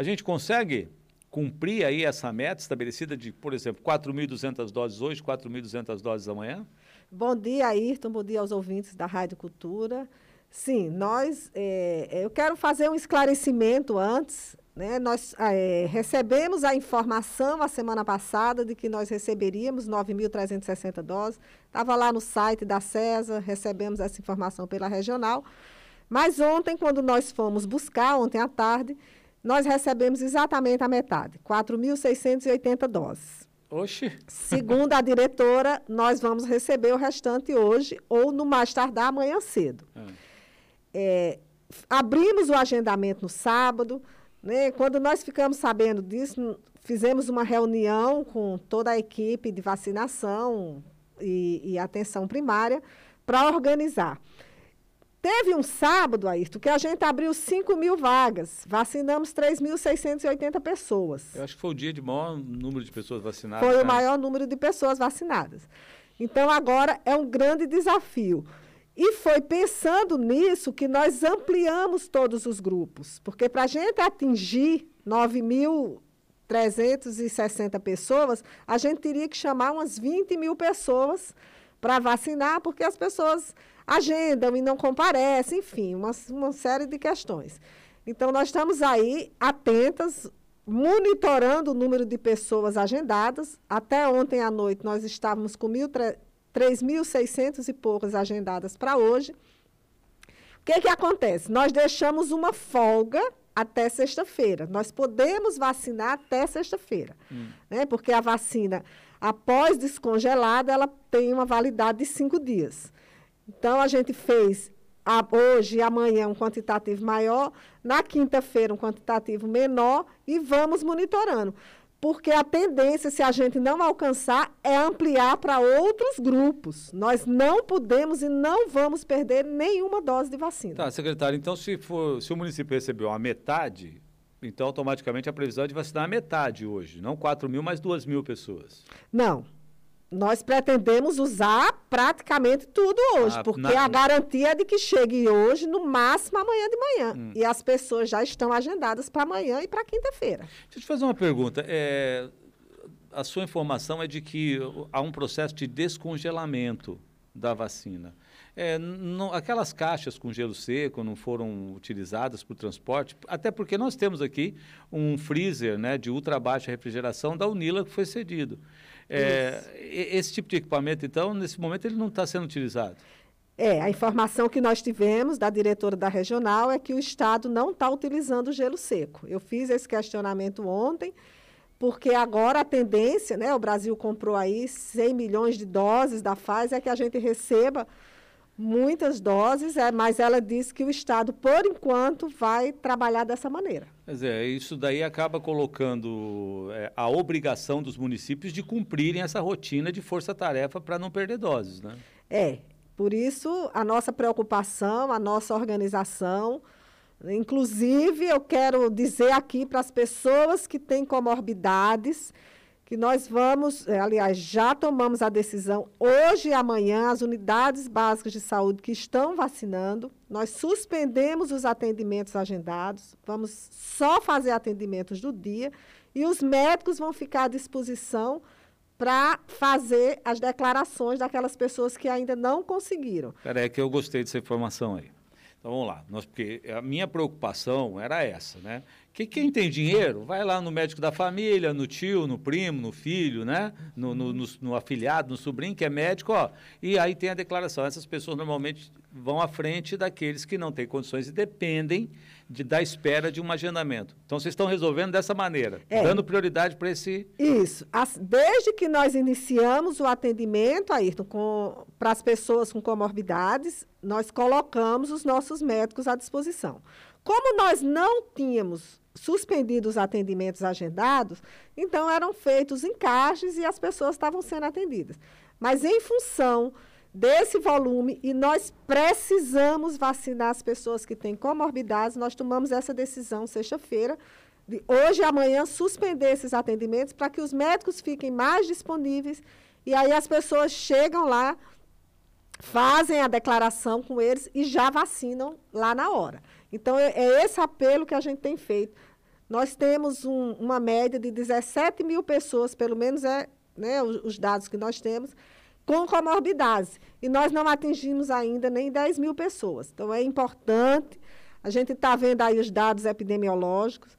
A gente consegue cumprir aí essa meta estabelecida de, por exemplo, 4.200 doses hoje, 4.200 doses amanhã? Bom dia, Ayrton. Bom dia aos ouvintes da Rádio Cultura. Sim, nós. É, eu quero fazer um esclarecimento antes. Né? Nós é, recebemos a informação a semana passada de que nós receberíamos 9.360 doses. Estava lá no site da CESA, recebemos essa informação pela regional. Mas ontem, quando nós fomos buscar, ontem à tarde, nós recebemos exatamente a metade, 4.680 doses. Oxe. Segundo a diretora, nós vamos receber o restante hoje ou no mais tardar amanhã cedo. É. É, abrimos o agendamento no sábado. Né? Quando nós ficamos sabendo disso, fizemos uma reunião com toda a equipe de vacinação e, e atenção primária para organizar. Teve um sábado, Ayrton, que a gente abriu 5 mil vagas, vacinamos 3.680 pessoas. Eu acho que foi o dia de maior número de pessoas vacinadas. Foi né? o maior número de pessoas vacinadas. Então, agora é um grande desafio. E foi pensando nisso que nós ampliamos todos os grupos, porque para a gente atingir 9.360 pessoas, a gente teria que chamar umas 20 mil pessoas para vacinar, porque as pessoas agendam e não comparecem, enfim, uma, uma série de questões. Então, nós estamos aí atentas, monitorando o número de pessoas agendadas. Até ontem à noite, nós estávamos com 3.600 e poucas agendadas para hoje. O que, que acontece? Nós deixamos uma folga até sexta-feira. Nós podemos vacinar até sexta-feira, hum. né? porque a vacina, após descongelada, ela tem uma validade de cinco dias. Então, a gente fez a, hoje e amanhã um quantitativo maior, na quinta-feira um quantitativo menor e vamos monitorando. Porque a tendência, se a gente não alcançar, é ampliar para outros grupos. Nós não podemos e não vamos perder nenhuma dose de vacina. Tá, secretário, então se, for, se o município recebeu a metade, então automaticamente a previsão é de vacinar a metade hoje, não 4 mil, mas 2 mil pessoas. Não, nós pretendemos usar praticamente tudo hoje, ah, porque na... a garantia é de que chegue hoje, no máximo amanhã de manhã. Hum. E as pessoas já estão agendadas para amanhã e para quinta-feira. Deixa eu te fazer uma pergunta. É, a sua informação é de que há um processo de descongelamento da vacina. É, não, aquelas caixas com gelo seco não foram utilizadas para o transporte, até porque nós temos aqui um freezer né, de ultra baixa refrigeração da Unila que foi cedido. É, esse tipo de equipamento, então, nesse momento, ele não está sendo utilizado. É, a informação que nós tivemos da diretora da regional é que o Estado não está utilizando o gelo seco. Eu fiz esse questionamento ontem, porque agora a tendência, né, o Brasil comprou aí 100 milhões de doses da Pfizer, é que a gente receba muitas doses, é, mas ela disse que o Estado, por enquanto, vai trabalhar dessa maneira. Mas é, isso daí acaba colocando é, a obrigação dos municípios de cumprirem essa rotina de força-tarefa para não perder doses, né? É, por isso a nossa preocupação, a nossa organização, inclusive eu quero dizer aqui para as pessoas que têm comorbidades, que nós vamos, é, aliás, já tomamos a decisão, hoje e amanhã, as unidades básicas de saúde que estão vacinando, nós suspendemos os atendimentos agendados, vamos só fazer atendimentos do dia e os médicos vão ficar à disposição para fazer as declarações daquelas pessoas que ainda não conseguiram. Peraí, que eu gostei dessa informação aí. Então vamos lá, nós, porque a minha preocupação era essa, né? Que quem tem dinheiro vai lá no médico da família, no tio, no primo, no filho, né? No, no, no, no, afilhado, no sobrinho que é médico, ó. E aí tem a declaração. Essas pessoas normalmente vão à frente daqueles que não têm condições e dependem de, da espera de um agendamento. Então vocês estão resolvendo dessa maneira, é. dando prioridade para esse. Isso. As, desde que nós iniciamos o atendimento, Ayrton, para as pessoas com comorbidades, nós colocamos os nossos médicos à disposição. Como nós não tínhamos suspendido os atendimentos agendados, então eram feitos encaixes e as pessoas estavam sendo atendidas. Mas em função desse volume, e nós precisamos vacinar as pessoas que têm comorbidades, nós tomamos essa decisão sexta-feira, de hoje e amanhã suspender esses atendimentos para que os médicos fiquem mais disponíveis e aí as pessoas chegam lá, fazem a declaração com eles e já vacinam lá na hora. Então, é, é esse apelo que a gente tem feito. nós temos um, uma média de 17 mil pessoas, pelo menos é né, os, os dados que nós temos, com comorbidades. E nós não atingimos ainda nem 10 mil pessoas. Então, é importante, a gente está vendo aí os dados epidemiológicos,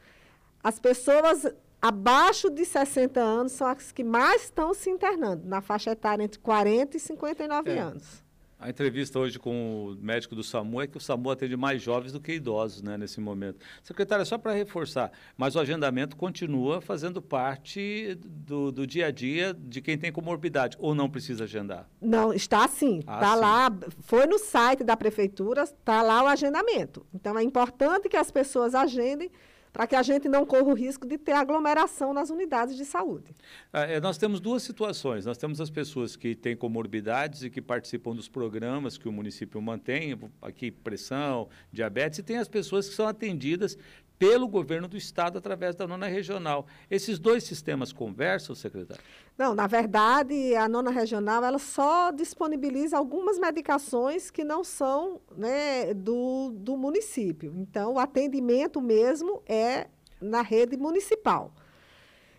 as pessoas abaixo de 60 anos são as que mais estão se internando, na faixa etária entre 40 e 59 é. anos. A entrevista hoje com o médico do SAMU é que o SAMU atende mais jovens do que idosos, né, nesse momento. Secretária, só para reforçar, mas o agendamento continua fazendo parte do, do, dia a dia de quem tem comorbidade, ou não precisa agendar? Não, está sim. Está ah, lá, foi no site da prefeitura, está lá o agendamento. Então, é importante que as pessoas agendem para que a gente não corra o risco de ter aglomeração nas unidades de saúde. É, nós temos duas situações. Nós temos as pessoas que têm comorbidades e que participam dos programas que o município mantém, aqui pressão, diabetes, e tem as pessoas que são atendidas pelo governo do estado através da nona regional. Esses dois sistemas conversam, secretário? Não, na verdade, a nona regional ela só disponibiliza algumas medicações que não são né, do, do município. Então, o atendimento mesmo é na rede municipal.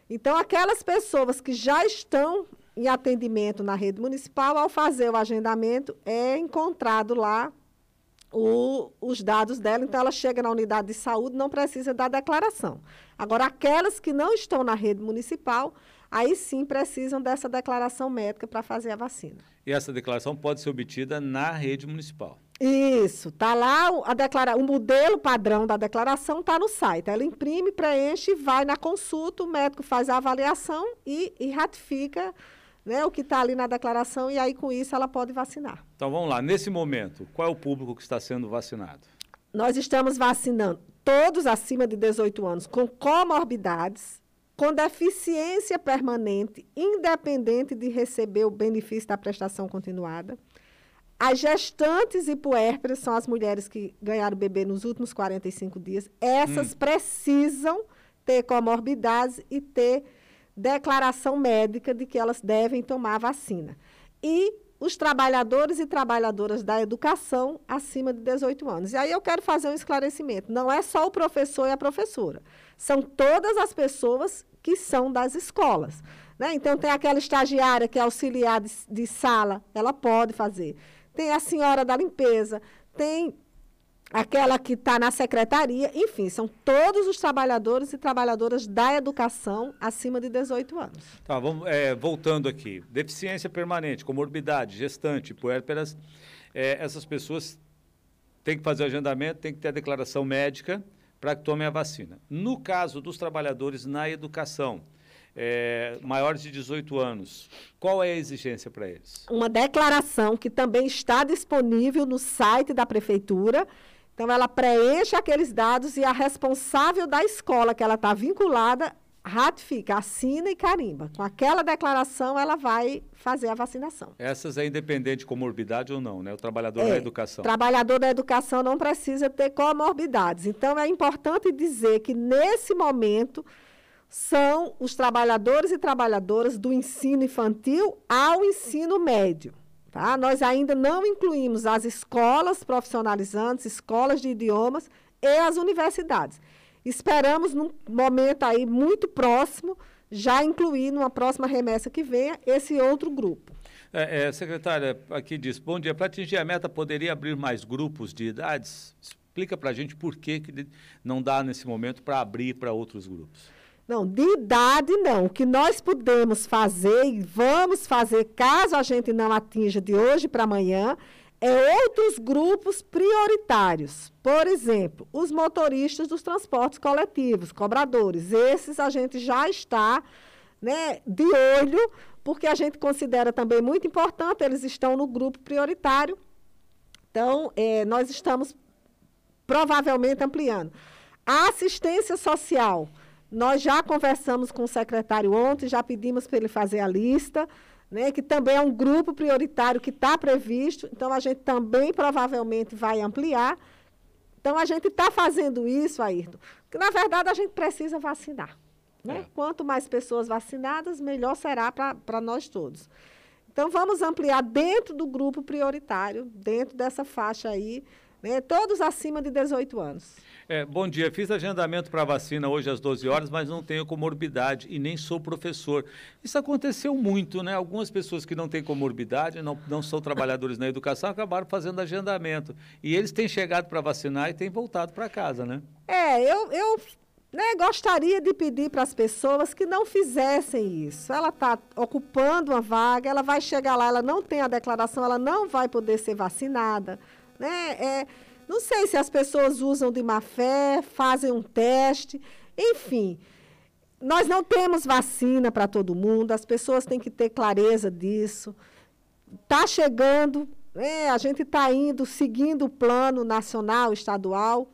Então, aquelas pessoas que já estão em atendimento na rede municipal, ao fazer o agendamento, é encontrado lá o, os dados dela, então ela chega na unidade de saúde, não precisa da declaração. Agora, aquelas que não estão na rede municipal, aí sim precisam dessa declaração médica para fazer a vacina. E essa declaração pode ser obtida na rede municipal? Isso, está lá a declara o modelo padrão da declaração está no site. Ela imprime, preenche, vai na consulta, o médico faz a avaliação e, e ratifica né, o que está ali na declaração e aí com isso ela pode vacinar. Então vamos lá, nesse momento, qual é o público que está sendo vacinado? Nós estamos vacinando todos acima de 18 anos com comorbidades, com deficiência permanente, independente de receber o benefício da prestação continuada. As gestantes e puérperas são as mulheres que ganharam bebê nos últimos 45 dias. Essas hum. precisam ter comorbidades e ter declaração médica de que elas devem tomar vacina. E os trabalhadores e trabalhadoras da educação acima de 18 anos. E aí eu quero fazer um esclarecimento. Não é só o professor e a professora. São todas as pessoas que são das escolas. Né? Então, tem aquela estagiária que é auxiliar de, de sala, ela pode fazer. Tem a senhora da limpeza, tem aquela que está na secretaria, enfim, são todos os trabalhadores e trabalhadoras da educação acima de 18 anos. Tá, vamos, é, voltando aqui. Deficiência permanente, comorbidade, gestante, puérperas, é, essas pessoas têm que fazer o agendamento, têm que ter a declaração médica para que tomem a vacina. No caso dos trabalhadores na educação, é, maiores de 18 anos, qual é a exigência para eles? Uma declaração que também está disponível no site da prefeitura então, ela preenche aqueles dados e a responsável da escola que ela está vinculada ratifica, assina e carimba. Com aquela declaração, ela vai fazer a vacinação. Essas é independente de comorbidade ou não, né? O trabalhador é, da educação. trabalhador da educação não precisa ter comorbidades. Então, é importante dizer que, nesse momento, são os trabalhadores e trabalhadoras do ensino infantil ao ensino médio. Tá? Nós ainda não incluímos as escolas profissionalizantes, escolas de idiomas e as universidades. Esperamos, num momento aí muito próximo, já incluir numa próxima remessa que venha esse outro grupo. É, é, secretária, aqui diz, bom dia, para atingir a meta poderia abrir mais grupos de idades? Explica para a gente por que, que não dá nesse momento para abrir para outros grupos. Não, de idade não. O que nós podemos fazer e vamos fazer, caso a gente não atinja de hoje para amanhã, é outros grupos prioritários. Por exemplo, os motoristas dos transportes coletivos, cobradores. Esses a gente já está né, de olho, porque a gente considera também muito importante, eles estão no grupo prioritário. Então, é, nós estamos provavelmente ampliando. A assistência social nós já conversamos com o secretário ontem, já pedimos para ele fazer a lista, né, que também é um grupo prioritário que está previsto, então a gente também provavelmente vai ampliar. Então a gente está fazendo isso, Ayrton, porque na verdade a gente precisa vacinar. Né? É. Quanto mais pessoas vacinadas, melhor será para nós todos. Então vamos ampliar dentro do grupo prioritário, dentro dessa faixa aí todos acima de 18 anos. É, bom dia, fiz agendamento para vacina hoje às 12 horas, mas não tenho comorbidade e nem sou professor. Isso aconteceu muito, né? Algumas pessoas que não têm comorbidade, não, não são trabalhadores na educação, acabaram fazendo agendamento. E eles têm chegado para vacinar e têm voltado para casa, né? É, eu, eu né, gostaria de pedir para as pessoas que não fizessem isso. Ela está ocupando uma vaga, ela vai chegar lá, ela não tem a declaração, ela não vai poder ser vacinada. Né? É, não sei se as pessoas usam de má fé, fazem um teste, enfim. Nós não temos vacina para todo mundo, as pessoas têm que ter clareza disso. Está chegando, né? a gente está indo, seguindo o plano nacional, estadual.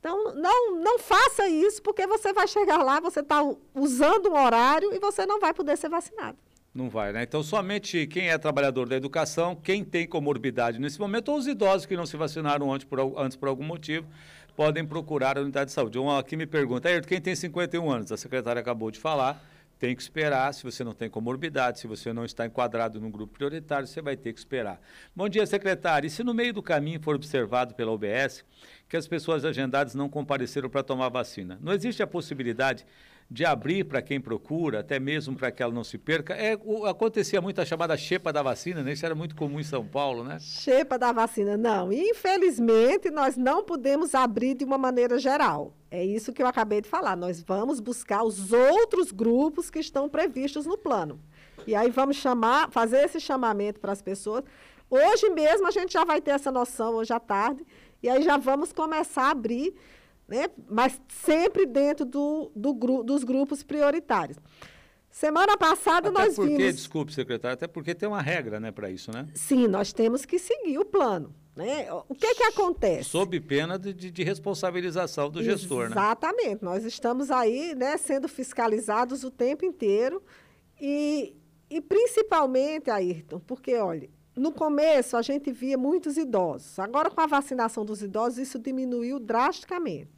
Então, não, não faça isso, porque você vai chegar lá, você está usando um horário e você não vai poder ser vacinado. Não vai, né? Então, somente quem é trabalhador da educação, quem tem comorbidade nesse momento, ou os idosos que não se vacinaram antes por, antes por algum motivo, podem procurar a unidade de saúde. Um aqui me pergunta, quem tem 51 anos? A secretária acabou de falar, tem que esperar. Se você não tem comorbidade, se você não está enquadrado no grupo prioritário, você vai ter que esperar. Bom dia, secretária. E se no meio do caminho for observado pela UBS que as pessoas agendadas não compareceram para tomar vacina, não existe a possibilidade de abrir para quem procura, até mesmo para que ela não se perca. É, o, acontecia muito a chamada xepa da vacina, né? Isso era muito comum em São Paulo, né? Xepa da vacina, não. Infelizmente, nós não podemos abrir de uma maneira geral. É isso que eu acabei de falar. Nós vamos buscar os outros grupos que estão previstos no plano. E aí vamos chamar, fazer esse chamamento para as pessoas. Hoje mesmo a gente já vai ter essa noção, hoje à tarde, e aí já vamos começar a abrir né? mas sempre dentro do, do gru, dos grupos prioritários. Semana passada até nós porque, vimos... Desculpe, secretário, até porque tem uma regra né, para isso, né? Sim, nós temos que seguir o plano. Né? O que, que acontece? Sob pena de, de responsabilização do gestor, Exatamente. né? Exatamente. Nós estamos aí né, sendo fiscalizados o tempo inteiro e, e principalmente, Ayrton, porque, olha, no começo a gente via muitos idosos. Agora, com a vacinação dos idosos, isso diminuiu drasticamente.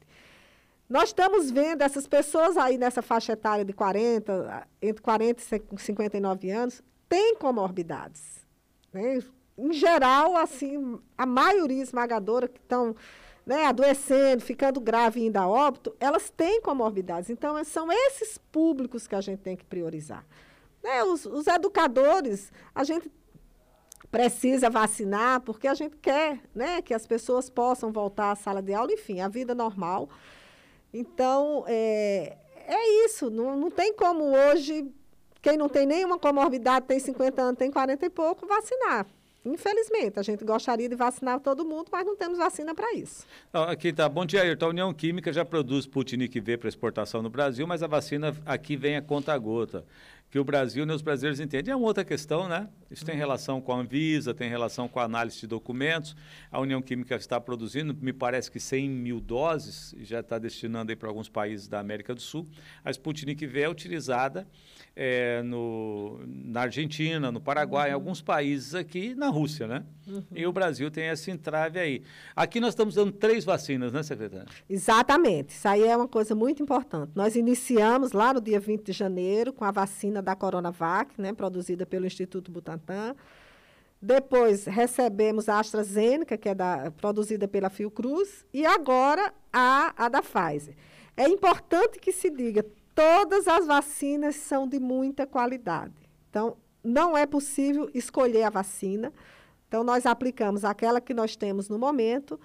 Nós estamos vendo essas pessoas aí nessa faixa etária de 40, entre 40 e 59 anos, têm comorbidades. Né? Em geral, assim, a maioria esmagadora que estão né, adoecendo, ficando grave e indo a óbito, elas têm comorbidades. Então, são esses públicos que a gente tem que priorizar. Né, os, os educadores, a gente precisa vacinar porque a gente quer né, que as pessoas possam voltar à sala de aula, enfim, a vida normal. Então, é, é isso. Não, não tem como hoje, quem não tem nenhuma comorbidade, tem 50 anos, tem 40 e pouco, vacinar. Infelizmente, a gente gostaria de vacinar todo mundo, mas não temos vacina para isso. Aqui tá. Bom dia, Ayrton. A União Química já produz Sputnik V para exportação no Brasil, mas a vacina aqui vem a conta-gota que o Brasil e os brasileiros entendem. É uma outra questão, né? Isso tem relação com a Anvisa, tem relação com a análise de documentos. A União Química está produzindo, me parece que 100 mil doses, já está destinando aí para alguns países da América do Sul. A Sputnik V é utilizada é, no, na Argentina, no Paraguai, uhum. em alguns países aqui, na Rússia, né? Uhum. E o Brasil tem esse entrave aí. Aqui nós estamos dando três vacinas, né, secretária? Exatamente. Isso aí é uma coisa muito importante. Nós iniciamos lá no dia 20 de janeiro com a vacina da Coronavac, né, produzida pelo Instituto Butantan. Depois recebemos a AstraZeneca, que é da, produzida pela Fiocruz, e agora a, a da Pfizer. É importante que se diga, todas as vacinas são de muita qualidade. Então, não é possível escolher a vacina. Então, nós aplicamos aquela que nós temos no momento.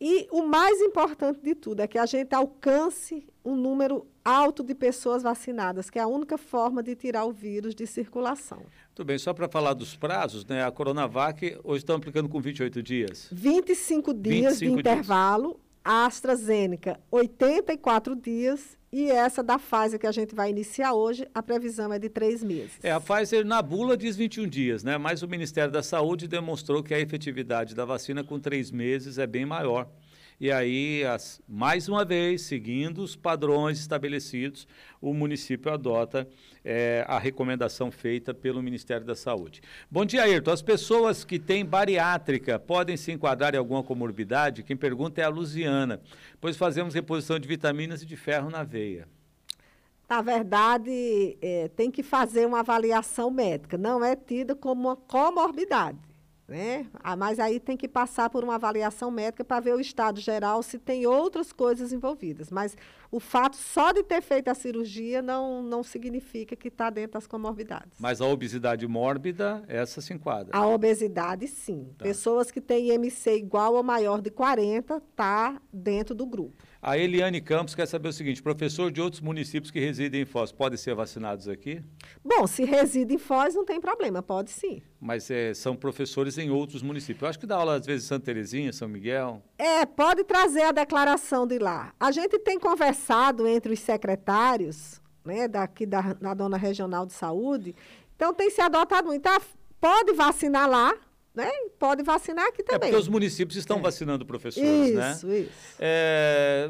E o mais importante de tudo é que a gente alcance um número alto de pessoas vacinadas, que é a única forma de tirar o vírus de circulação. Tudo bem, só para falar dos prazos, né? A Coronavac hoje estão aplicando com 28 dias. 25 dias 25 de intervalo. Dias. A AstraZeneca, 84 dias e essa da Pfizer que a gente vai iniciar hoje, a previsão é de três meses. É, a Pfizer na bula diz 21 dias, né? Mas o Ministério da Saúde demonstrou que a efetividade da vacina com três meses é bem maior. E aí, as, mais uma vez, seguindo os padrões estabelecidos, o município adota é, a recomendação feita pelo Ministério da Saúde. Bom dia, Ayrton. As pessoas que têm bariátrica podem se enquadrar em alguma comorbidade? Quem pergunta é a Luziana, pois fazemos reposição de vitaminas e de ferro na veia. Na verdade, é, tem que fazer uma avaliação médica. Não é tida como uma comorbidade. Né? Ah, mas aí tem que passar por uma avaliação médica para ver o estado geral se tem outras coisas envolvidas. Mas o fato só de ter feito a cirurgia não, não significa que está dentro das comorbidades. Mas a obesidade mórbida, essa se enquadra? A obesidade, sim. Tá. Pessoas que têm IMC igual ou maior de 40 está dentro do grupo. A Eliane Campos quer saber o seguinte: professor de outros municípios que residem em Foz podem ser vacinados aqui? Bom, se reside em Foz, não tem problema, pode sim. Mas é, são professores em outros municípios. Eu acho que dá aula, às vezes, em Santa Terezinha, São Miguel. É, pode trazer a declaração de lá. A gente tem conversado entre os secretários, né, daqui da, da Dona Regional de Saúde, então tem se adotado muito. Então, pode vacinar lá, né? Pode vacinar aqui também. É porque os municípios estão é. vacinando professores, isso, né? Isso, isso. É,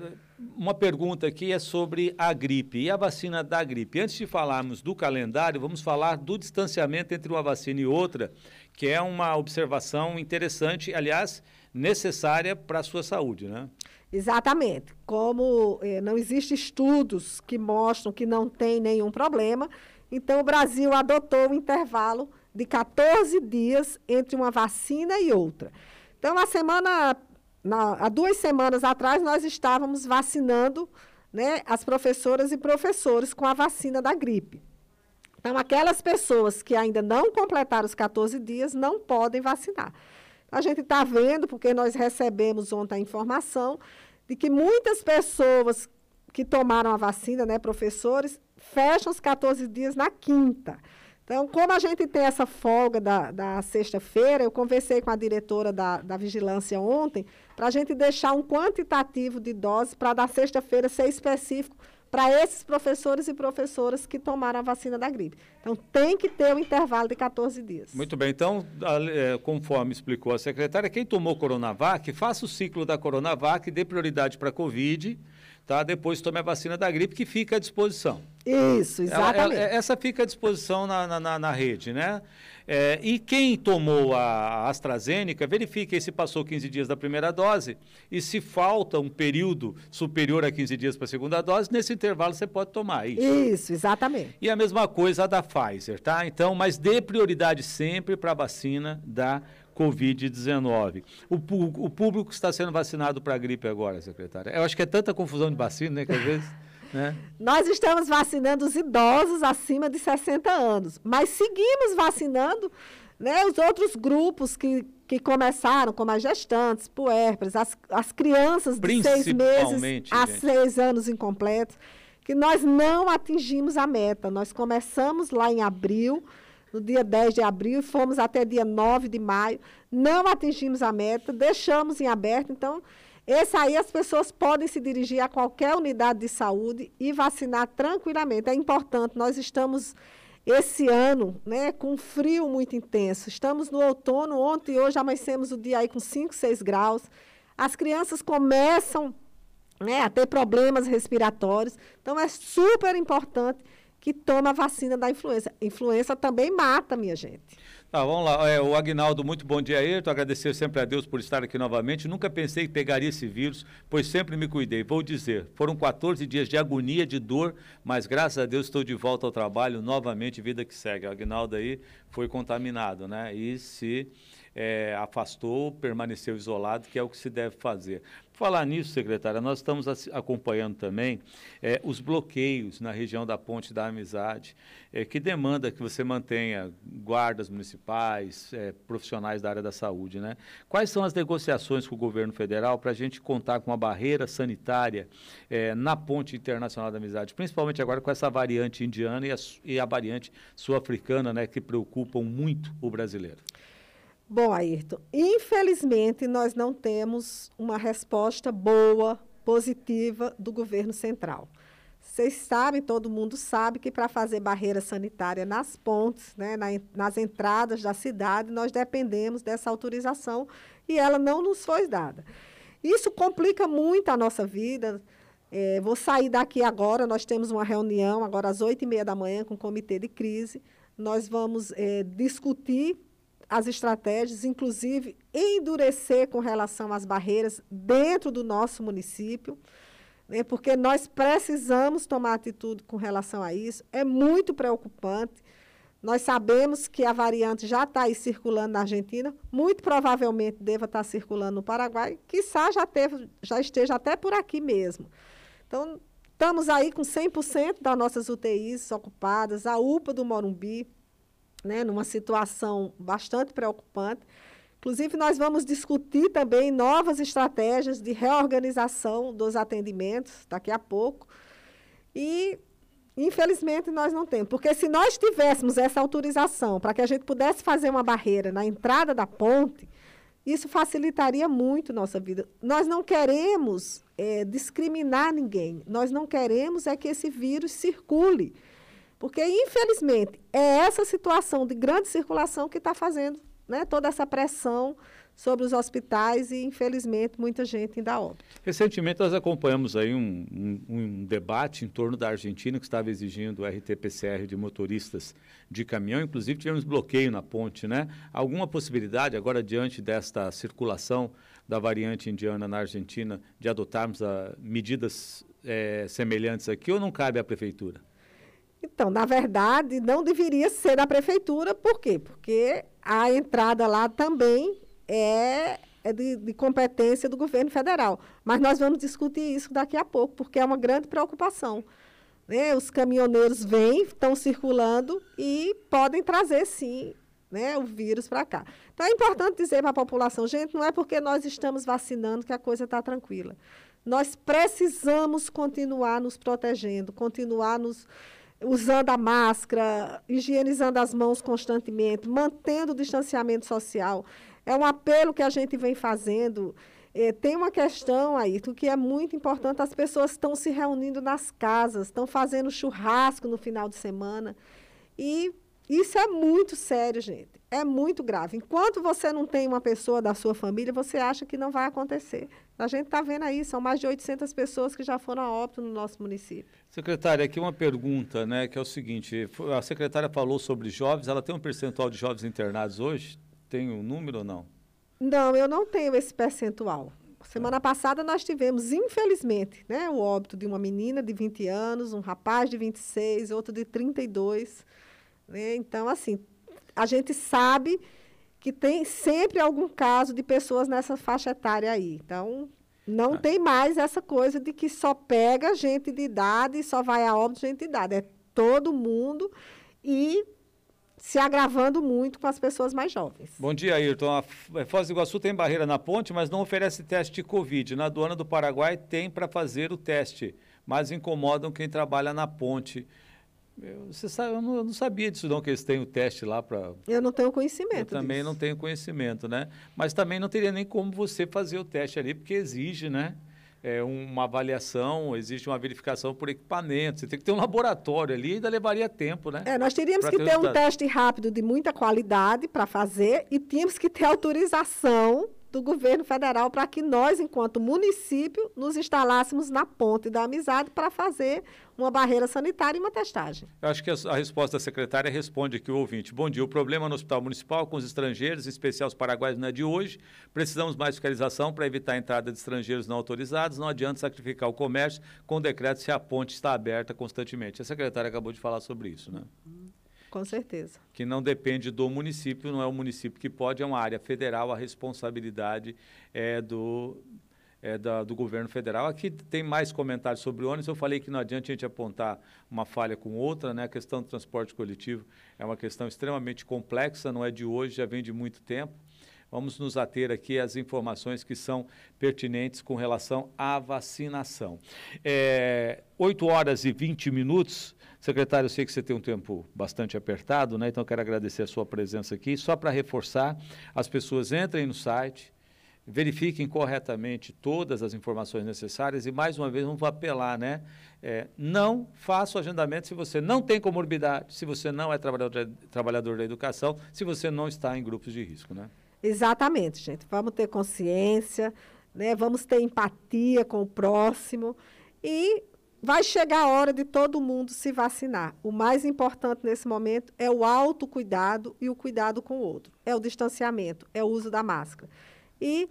uma pergunta aqui é sobre a gripe e a vacina da gripe. Antes de falarmos do calendário, vamos falar do distanciamento entre uma vacina e outra, que é uma observação interessante, aliás, necessária para a sua saúde, né? Exatamente. Como eh, não existem estudos que mostram que não tem nenhum problema, então o Brasil adotou o intervalo de 14 dias entre uma vacina e outra. Então, a semana, na, há duas semanas atrás, nós estávamos vacinando né, as professoras e professores com a vacina da gripe. Então, aquelas pessoas que ainda não completaram os 14 dias não podem vacinar. A gente está vendo, porque nós recebemos ontem a informação de que muitas pessoas que tomaram a vacina, né, professores, fecham os 14 dias na quinta. Então, como a gente tem essa folga da, da sexta-feira, eu conversei com a diretora da, da vigilância ontem, para a gente deixar um quantitativo de doses para da sexta-feira ser específico para esses professores e professoras que tomaram a vacina da gripe. Então, tem que ter um intervalo de 14 dias. Muito bem. Então, é, conforme explicou a secretária, quem tomou Coronavac, faça o ciclo da Coronavac, dê prioridade para a Covid tá? Depois tome a vacina da gripe que fica à disposição. Isso, exatamente. Ela, ela, essa fica à disposição na, na, na rede, né? É, e quem tomou a AstraZeneca, verifique se passou 15 dias da primeira dose e se falta um período superior a 15 dias para a segunda dose, nesse intervalo você pode tomar isso. Isso, exatamente. E a mesma coisa a da Pfizer, tá? Então, mas dê prioridade sempre para a vacina da Covid-19. O, o, público está sendo vacinado para a gripe agora, secretária? Eu acho que é tanta confusão de vacina, né, que às vezes... Né? Nós estamos vacinando os idosos acima de 60 anos, mas seguimos vacinando né, os outros grupos que, que começaram, como as gestantes, puérperas, as, as crianças de seis meses a seis anos incompletos, que nós não atingimos a meta. Nós começamos lá em abril, no dia 10 de abril, fomos até dia 9 de maio, não atingimos a meta, deixamos em aberto. Então, esse aí as pessoas podem se dirigir a qualquer unidade de saúde e vacinar tranquilamente. É importante, nós estamos esse ano, né, com frio muito intenso. Estamos no outono, ontem e hoje amanhecemos o dia aí com 5, 6 graus. As crianças começam né, a ter problemas respiratórios. Então, é super importante que toma a vacina da influenza. Influenza também mata, minha gente. Tá, vamos lá. É, o Agnaldo, muito bom dia, Ayrton. Agradecer sempre a Deus por estar aqui novamente. Nunca pensei que pegaria esse vírus, pois sempre me cuidei. Vou dizer, foram 14 dias de agonia, de dor, mas graças a Deus estou de volta ao trabalho, novamente, vida que segue. O Agnaldo aí foi contaminado, né? E se é, afastou, permaneceu isolado, que é o que se deve fazer. Falar nisso, secretária, nós estamos acompanhando também é, os bloqueios na região da Ponte da Amizade, é, que demanda que você mantenha guardas municipais, é, profissionais da área da saúde. Né? Quais são as negociações com o governo federal para a gente contar com uma barreira sanitária na Ponte Internacional da Amizade, principalmente agora com essa variante indiana e a, e a variante sul-africana, né, que preocupam muito o brasileiro? Bom, Ayrton, infelizmente nós não temos uma resposta boa, positiva do governo central. Vocês sabem, todo mundo sabe que para fazer barreira sanitária nas pontes, né, na, nas entradas da cidade, nós dependemos dessa autorização e ela não nos foi dada. Isso complica muito a nossa vida. É, vou sair daqui agora, nós temos uma reunião agora às oito e meia da manhã com o comitê de crise. Nós vamos é, discutir as estratégias, inclusive endurecer com relação às barreiras dentro do nosso município, né, porque nós precisamos tomar atitude com relação a isso. É muito preocupante. Nós sabemos que a variante já está aí circulando na Argentina, muito provavelmente deva estar tá circulando no Paraguai, quiçá já, teve, já esteja até por aqui mesmo. Então, estamos aí com 100% das nossas UTIs ocupadas, a UPA do Morumbi, né, numa situação bastante preocupante. Inclusive, nós vamos discutir também novas estratégias de reorganização dos atendimentos daqui a pouco. E, infelizmente, nós não temos. Porque se nós tivéssemos essa autorização para que a gente pudesse fazer uma barreira na entrada da ponte, isso facilitaria muito nossa vida. Nós não queremos é, discriminar ninguém. Nós não queremos é que esse vírus circule. Porque, infelizmente, é essa situação de grande circulação que está fazendo né, toda essa pressão sobre os hospitais e, infelizmente, muita gente ainda óbito. Recentemente, nós acompanhamos aí um, um, um, debate em torno da Argentina que estava exigindo o RT-PCR de motoristas de caminhão, inclusive tivemos bloqueio na ponte, né? Alguma possibilidade, agora, diante desta circulação da variante indiana na Argentina, de adotarmos ah, medidas é, semelhantes aqui ou não cabe à Prefeitura? Então, na verdade, não deveria ser da prefeitura, por quê? Porque a entrada lá também é, é de, de, competência do governo federal. Mas nós vamos discutir isso daqui a pouco, porque é uma grande preocupação. Né? Os caminhoneiros vêm, estão circulando e podem trazer, sim, né, o vírus para cá. Então, é importante dizer para a população, gente, não é porque nós estamos vacinando que a coisa está tranquila. Nós precisamos continuar nos protegendo, continuar nos usando a máscara, higienizando as mãos constantemente, mantendo o distanciamento social. É um apelo que a gente vem fazendo. É, tem uma questão aí, que é muito importante: as pessoas estão se reunindo nas casas, estão fazendo churrasco no final de semana. E isso é muito sério, gente. É muito grave. Enquanto você não tem uma pessoa da sua família, você acha que não vai acontecer. A gente está vendo aí, são mais de 800 pessoas que já foram a óbito no nosso município. Secretária, aqui uma pergunta, né, que é o seguinte, a secretária falou sobre jovens, ela tem um percentual de jovens internados hoje? Tem um número ou não? Não, eu não tenho esse percentual. Semana passada nós tivemos, infelizmente, né, o óbito de uma menina de 20 anos, um rapaz de 26, outro de 32. Né? Então, assim, a gente sabe que tem sempre algum caso de pessoas nessa faixa etária aí. Então, não ah. tem mais essa coisa de que só pega gente de idade e só vai a óbito gente de idade. É todo mundo e se agravando muito com as pessoas mais jovens. Bom dia, Ayrton. A é, Foz do Iguaçu tem barreira na ponte, mas não oferece teste de Covid. Na aduana do Paraguai tem para fazer o teste, mas incomodam quem trabalha na ponte. Eu, você sabe, eu não, eu não, sabia disso não, que eles têm o teste lá para... Eu não tenho conhecimento Eu também disso. não tenho conhecimento, né? Mas também não teria nem como você fazer o teste ali, porque exige, né? É, uma avaliação, existe uma verificação por equipamento, você tem que ter um laboratório ali, ainda levaria tempo, né? É, nós teríamos pra que ter, ter um teste rápido de muita qualidade para fazer e tínhamos que ter autorização do governo federal para que nós, enquanto município, nos instalássemos na ponte da amizade para fazer uma barreira sanitária e uma testagem. Eu acho que a, a, resposta da secretária responde aqui o ouvinte. Bom dia, o problema no hospital municipal com os estrangeiros, em especial os paraguaios, não é de hoje. Precisamos mais fiscalização para evitar a entrada de estrangeiros não autorizados. Não adianta sacrificar o comércio com decreto se a ponte está aberta constantemente. A secretária acabou de falar sobre isso, né? Com certeza. Que não depende do município, não é o município que pode, é uma área federal, a responsabilidade é do, é da, do governo federal. Aqui tem mais comentários sobre o ônibus. Eu falei que não adianta a gente apontar uma falha com outra, né? A questão do transporte coletivo é uma questão extremamente complexa, não é de hoje, já vem de muito tempo. Vamos nos ater aqui às informações que são pertinentes com relação à vacinação. É, 8 horas e 20 minutos. Secretário, eu sei que você tem um tempo bastante apertado, né? então quero agradecer a sua presença aqui. Só para reforçar, as pessoas entrem no site, verifiquem corretamente todas as informações necessárias e, mais uma vez, vamos apelar, né? É, não faça o agendamento se você não tem comorbidade, se você não é trabalhador, trabalhador da educação, se você não está em grupos de risco, né? Exatamente, gente. Vamos ter consciência, né? vamos ter empatia com o próximo e vai chegar a hora de todo mundo se vacinar. O mais importante nesse momento é o autocuidado e o cuidado com o outro. É o distanciamento, é o uso da máscara. E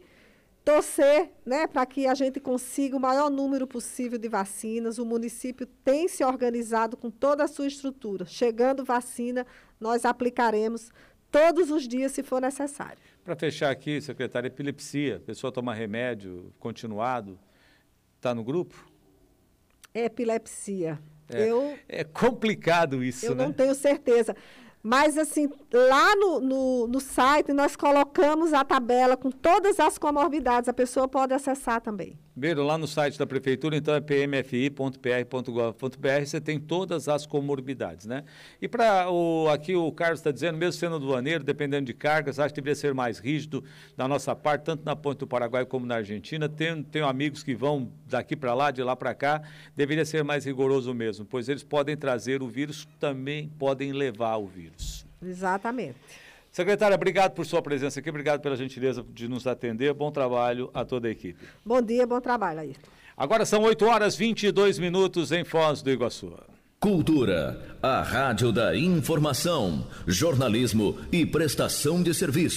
torcer né, para que a gente consiga o maior número possível de vacinas. O município tem se organizado com toda a sua estrutura. Chegando vacina, nós aplicaremos todos os dias, se for necessário. Para fechar aqui, secretária, epilepsia, pessoa toma remédio continuado, está no grupo? Epilepsia. É, eu, é complicado isso, eu né? Eu não tenho certeza. Mas, assim, lá no, no, no, site nós colocamos a tabela com todas as comorbidades, a pessoa pode acessar também. Beiro, lá no site da Prefeitura, então é pmfi.pr.gov.br, você tem todas as comorbidades, né? E para o aqui o Carlos está dizendo, mesmo sendo doaneiro, dependendo de cargas, acho que deveria ser mais rígido da nossa parte, tanto na ponte do Paraguai como na Argentina. Tenho, tenho amigos que vão daqui para lá, de lá para cá, deveria ser mais rigoroso mesmo, pois eles podem trazer o vírus, também podem levar o vírus. Exatamente. Secretária, obrigado por sua presença aqui, obrigado pela gentileza de nos atender. Bom trabalho a toda a equipe. Bom dia, bom trabalho, aí. Agora são 8 horas e 22 minutos em Foz do Iguaçu. Cultura, a rádio da informação, jornalismo e prestação de serviço.